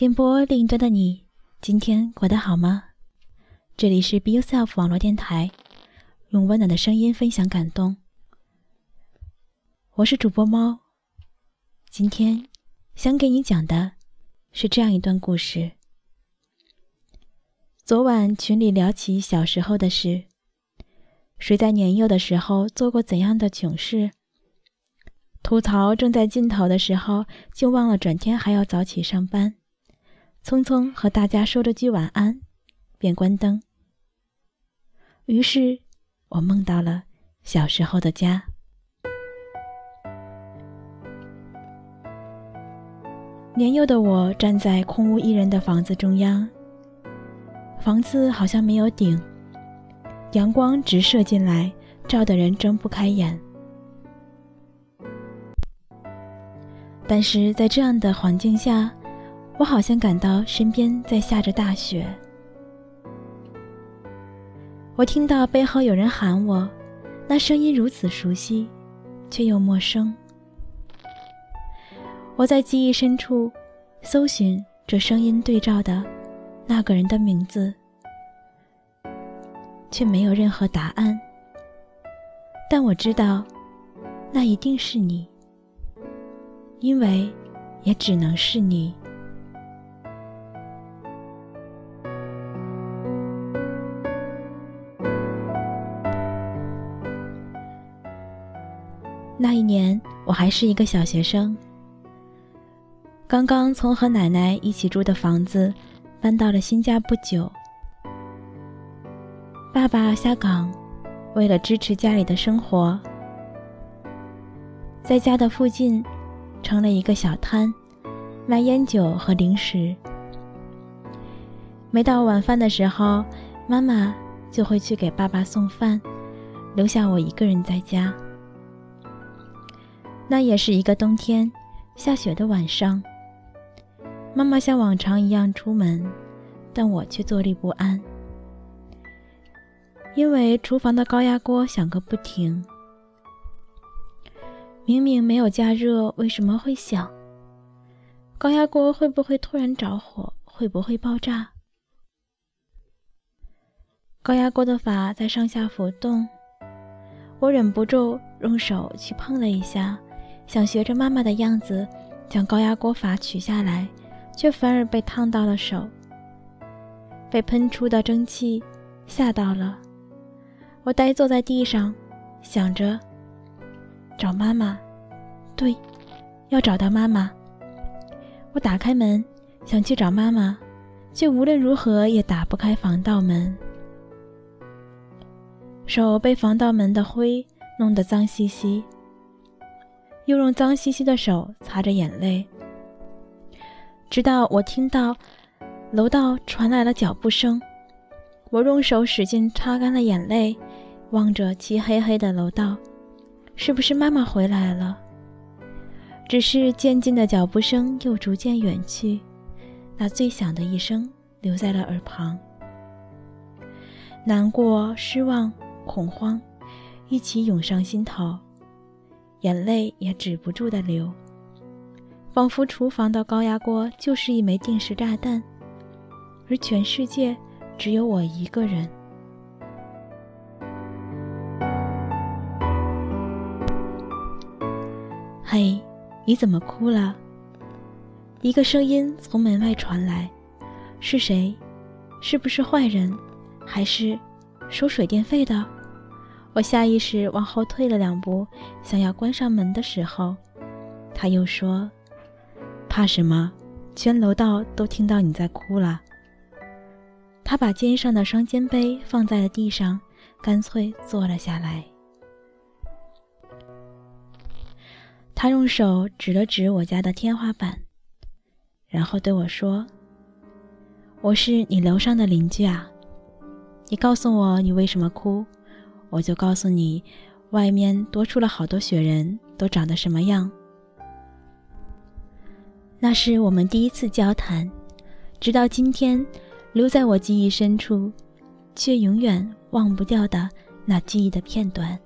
电波另一端的你，今天过得好吗？这里是 Be Yourself 网络电台，用温暖的声音分享感动。我是主播猫，今天想给你讲的是这样一段故事。昨晚群里聊起小时候的事，谁在年幼的时候做过怎样的囧事？吐槽正在尽头的时候，就忘了转天还要早起上班。匆匆和大家说了句晚安，便关灯。于是，我梦到了小时候的家。年幼的我站在空无一人的房子中央，房子好像没有顶，阳光直射进来，照得人睁不开眼。但是在这样的环境下，我好像感到身边在下着大雪。我听到背后有人喊我，那声音如此熟悉，却又陌生。我在记忆深处搜寻这声音对照的那个人的名字，却没有任何答案。但我知道，那一定是你，因为也只能是你。那一年，我还是一个小学生，刚刚从和奶奶一起住的房子搬到了新家不久。爸爸下岗，为了支持家里的生活，在家的附近成了一个小摊，卖烟酒和零食。每到晚饭的时候，妈妈就会去给爸爸送饭，留下我一个人在家。那也是一个冬天，下雪的晚上。妈妈像往常一样出门，但我却坐立不安，因为厨房的高压锅响个不停。明明没有加热，为什么会响？高压锅会不会突然着火？会不会爆炸？高压锅的阀在上下浮动，我忍不住用手去碰了一下。想学着妈妈的样子，将高压锅阀取下来，却反而被烫到了手。被喷出的蒸汽吓到了，我呆坐在地上，想着找妈妈。对，要找到妈妈。我打开门，想去找妈妈，却无论如何也打不开防盗门。手被防盗门的灰弄得脏兮兮。又用脏兮兮的手擦着眼泪，直到我听到楼道传来了脚步声，我用手使劲擦干了眼泪，望着漆黑黑的楼道，是不是妈妈回来了？只是渐进的脚步声又逐渐远去，那最响的一声留在了耳旁，难过、失望、恐慌，一起涌上心头。眼泪也止不住的流，仿佛厨房的高压锅就是一枚定时炸弹，而全世界只有我一个人。嘿，你怎么哭了？一个声音从门外传来，是谁？是不是坏人？还是收水电费的？我下意识往后退了两步，想要关上门的时候，他又说：“怕什么？全楼道都听到你在哭了。”他把肩上的双肩背放在了地上，干脆坐了下来。他用手指了指我家的天花板，然后对我说：“我是你楼上的邻居啊，你告诉我你为什么哭。”我就告诉你，外面多出了好多雪人，都长得什么样？那是我们第一次交谈，直到今天，留在我记忆深处，却永远忘不掉的那记忆的片段。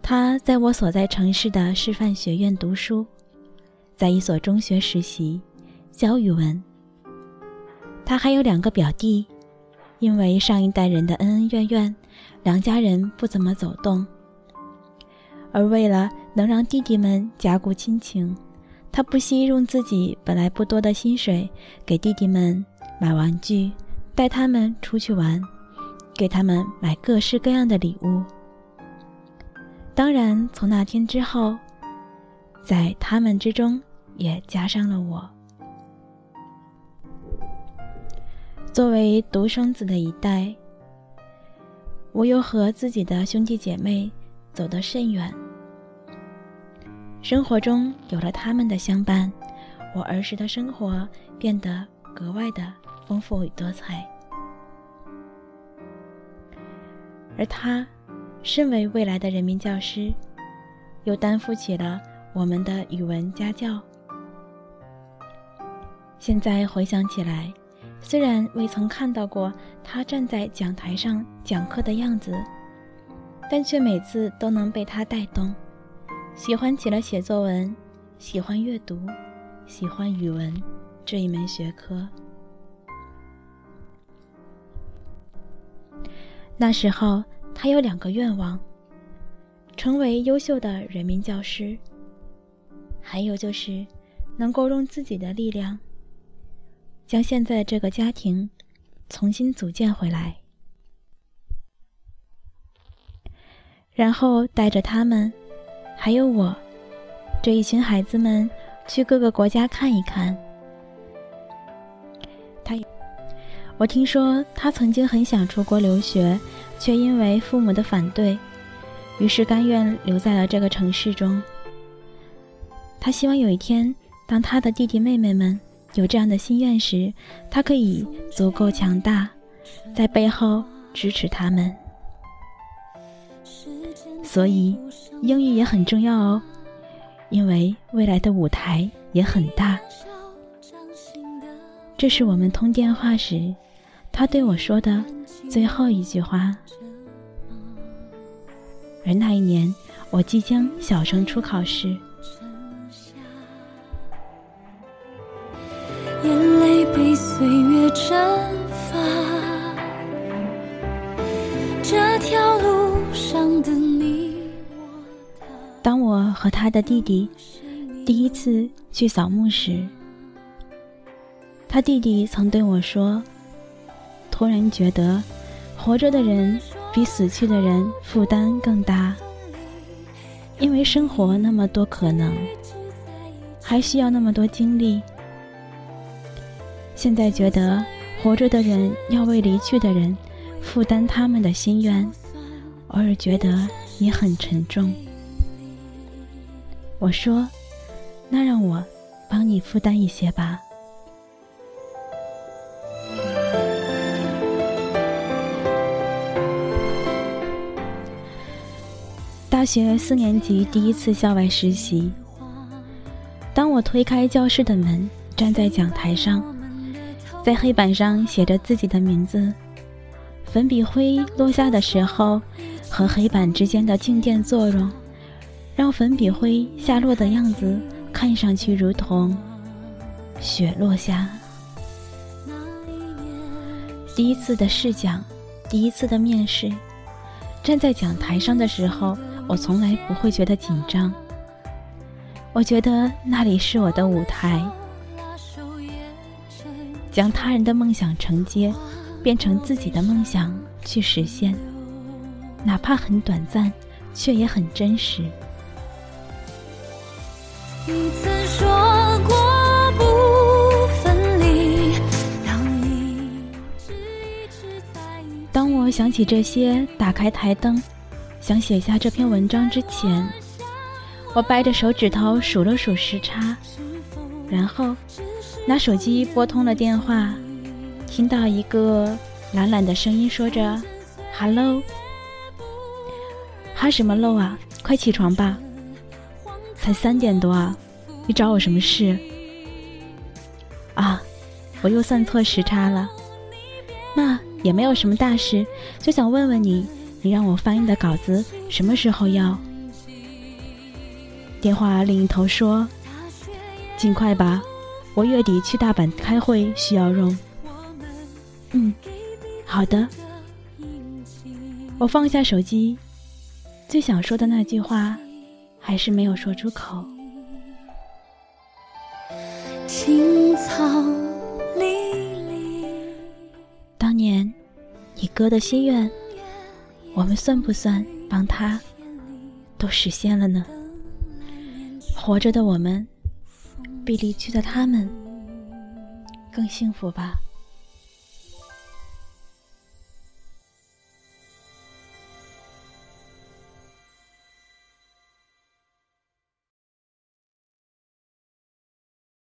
他在我所在城市的师范学院读书，在一所中学实习，教语文。他还有两个表弟，因为上一代人的恩恩怨怨，两家人不怎么走动。而为了能让弟弟们加固亲情，他不惜用自己本来不多的薪水给弟弟们买玩具，带他们出去玩，给他们买各式各样的礼物。当然，从那天之后，在他们之中也加上了我。作为独生子的一代，我又和自己的兄弟姐妹走得甚远。生活中有了他们的相伴，我儿时的生活变得格外的丰富与多彩。而他，身为未来的人民教师，又担负起了我们的语文家教。现在回想起来，虽然未曾看到过他站在讲台上讲课的样子，但却每次都能被他带动。喜欢起了写作文，喜欢阅读，喜欢语文这一门学科。那时候，他有两个愿望：成为优秀的人民教师，还有就是能够用自己的力量，将现在这个家庭重新组建回来，然后带着他们。还有我，这一群孩子们去各个国家看一看。他，我听说他曾经很想出国留学，却因为父母的反对，于是甘愿留在了这个城市中。他希望有一天，当他的弟弟妹妹们有这样的心愿时，他可以足够强大，在背后支持他们。所以。英语也很重要哦，因为未来的舞台也很大。这是我们通电话时，他对我说的最后一句话。而那一年，我即将小升初考试，蒸发，这条路上的你。当我和他的弟弟第一次去扫墓时，他弟弟曾对我说：“突然觉得，活着的人比死去的人负担更大，因为生活那么多可能，还需要那么多精力。现在觉得，活着的人要为离去的人负担他们的心愿，偶尔觉得也很沉重。”我说：“那让我帮你负担一些吧。”大学四年级第一次校外实习，当我推开教室的门，站在讲台上，在黑板上写着自己的名字，粉笔灰落下的时候，和黑板之间的静电作用。让粉笔灰下落的样子看上去如同雪落下。第一次的试讲，第一次的面试，站在讲台上的时候，我从来不会觉得紧张。我觉得那里是我的舞台，将他人的梦想承接，变成自己的梦想去实现，哪怕很短暂，却也很真实。你曾说过不分离，当我想起这些，打开台灯，想写下这篇文章之前，我掰着手指头数了数时差，然后拿手机拨通了电话，听到一个懒懒的声音说着 “hello”，哈什么喽啊，快起床吧。才三点多啊，你找我什么事？啊，我又算错时差了。那也没有什么大事，就想问问你，你让我翻译的稿子什么时候要？电话另一头说：“尽快吧，我月底去大阪开会，需要用。嗯，好的。我放下手机，最想说的那句话，还是没有说出口。青草离离，当年你哥的心愿，我们算不算帮他都实现了呢？活着的我们，比离去的他们更幸福吧。